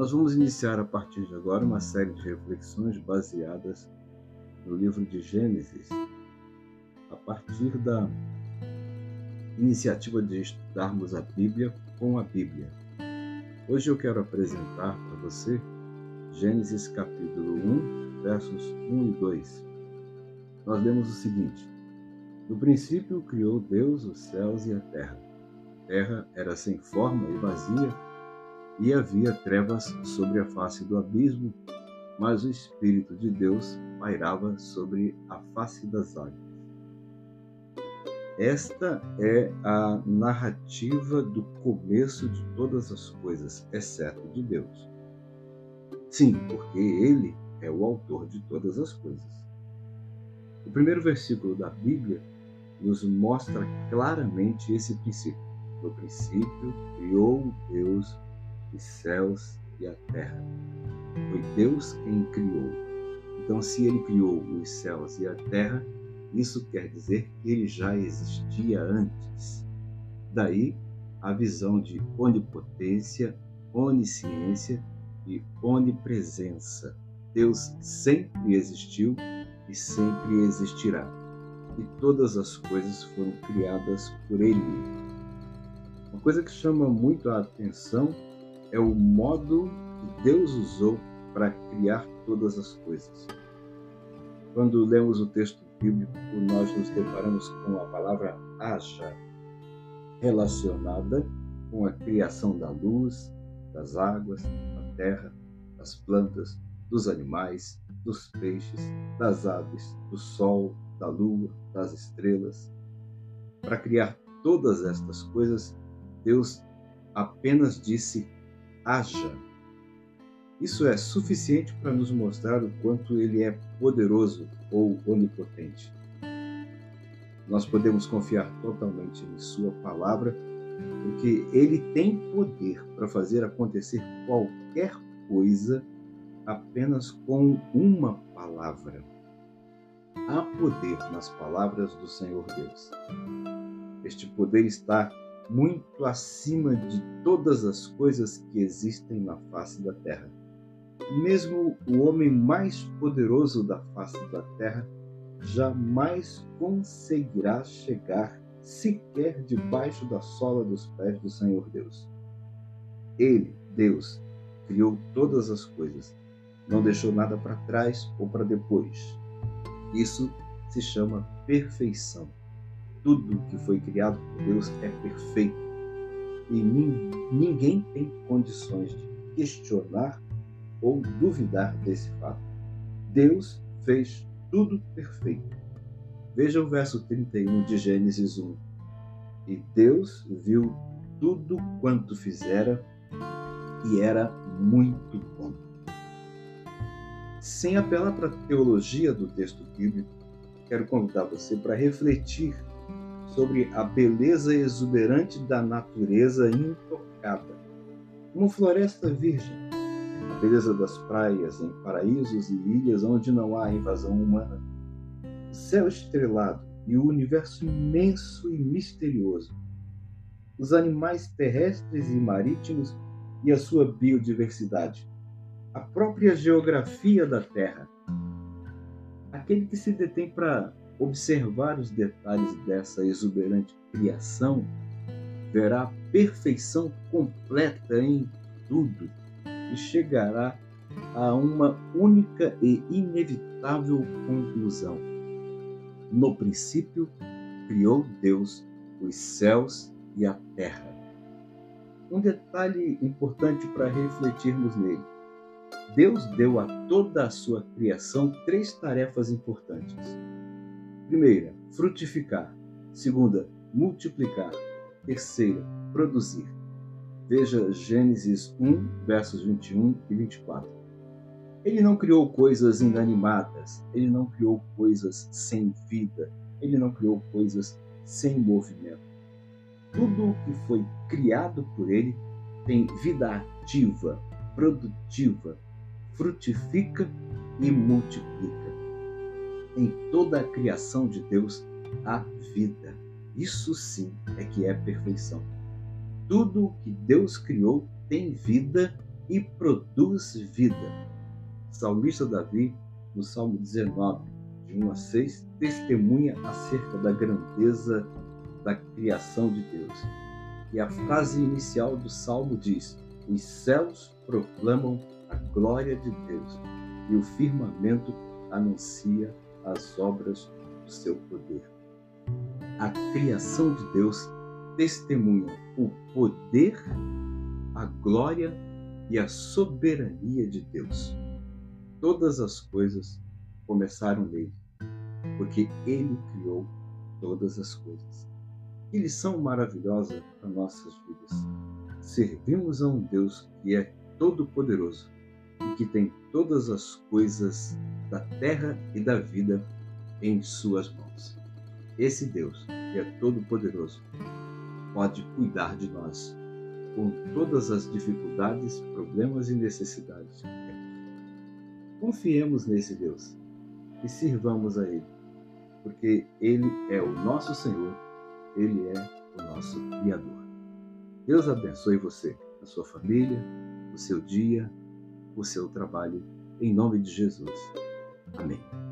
Nós vamos iniciar a partir de agora uma série de reflexões baseadas no livro de Gênesis, a partir da iniciativa de estudarmos a Bíblia com a Bíblia. Hoje eu quero apresentar para você Gênesis capítulo 1, versos 1 e 2. Nós lemos o seguinte: No princípio criou Deus os céus e a terra. A terra era sem forma e vazia, e havia trevas sobre a face do abismo, mas o Espírito de Deus pairava sobre a face das águas. Esta é a narrativa do começo de todas as coisas, exceto de Deus. Sim, porque Ele é o autor de todas as coisas. O primeiro versículo da Bíblia nos mostra claramente esse princípio. No princípio, criou Deus os céus e a terra. Foi Deus quem criou. Então, se Ele criou os céus e a terra, isso quer dizer que ele já existia antes. Daí a visão de onipotência, onisciência e onipresença. Deus sempre existiu e sempre existirá. E todas as coisas foram criadas por Ele. Uma coisa que chama muito a atenção é o modo que Deus usou para criar todas as coisas. Quando lemos o texto bíblico, nós nos deparamos com a palavra haja, relacionada com a criação da luz, das águas, da terra, das plantas, dos animais, dos peixes, das aves, do sol, da lua, das estrelas. Para criar todas estas coisas, Deus apenas disse haja isso é suficiente para nos mostrar o quanto ele é poderoso ou onipotente. Nós podemos confiar totalmente em Sua palavra, porque Ele tem poder para fazer acontecer qualquer coisa apenas com uma palavra. Há poder nas palavras do Senhor Deus. Este poder está muito acima de todas as coisas que existem na face da terra mesmo o homem mais poderoso da face da terra jamais conseguirá chegar sequer debaixo da sola dos pés do Senhor Deus. Ele, Deus, criou todas as coisas, não deixou nada para trás ou para depois. Isso se chama perfeição. Tudo que foi criado por Deus é perfeito. E ninguém tem condições de questionar ou duvidar desse fato. Deus fez tudo perfeito. Veja o verso 31 de Gênesis 1. E Deus viu tudo quanto fizera e era muito bom. Sem apelar para a teologia do texto bíblico, quero convidar você para refletir sobre a beleza exuberante da natureza intocada. Uma floresta virgem, beleza das praias em paraísos e ilhas onde não há invasão humana, o céu estrelado e o universo imenso e misterioso, os animais terrestres e marítimos e a sua biodiversidade, a própria geografia da Terra. Aquele que se detém para observar os detalhes dessa exuberante criação verá a perfeição completa em tudo e chegará a uma única e inevitável conclusão. No princípio, criou Deus os céus e a terra. Um detalhe importante para refletirmos nele. Deus deu a toda a sua criação três tarefas importantes. Primeira, frutificar. Segunda, multiplicar. Terceira, produzir. Veja Gênesis 1, versos 21 e 24. Ele não criou coisas inanimadas, ele não criou coisas sem vida, ele não criou coisas sem movimento. Tudo o que foi criado por ele tem vida ativa, produtiva, frutifica e multiplica. Em toda a criação de Deus há vida. Isso sim é que é perfeição. Tudo que Deus criou tem vida e produz vida. Salmista Davi, no Salmo 19, de 1 a 6, testemunha acerca da grandeza da criação de Deus. E a frase inicial do salmo diz: Os céus proclamam a glória de Deus, e o firmamento anuncia as obras do seu poder. A criação de Deus testemunha o poder, a glória e a soberania de Deus. Todas as coisas começaram nele, porque ele criou todas as coisas. Que lição maravilhosa para nossas vidas. Servimos a um Deus que é todo-poderoso e que tem todas as coisas da terra e da vida em suas mãos. Esse Deus, que é todo-poderoso, pode cuidar de nós com todas as dificuldades, problemas e necessidades que temos. Confiemos nesse Deus e sirvamos a Ele, porque Ele é o nosso Senhor, Ele é o nosso Criador. Deus abençoe você, a sua família, o seu dia, o seu trabalho, em nome de Jesus. 阿门。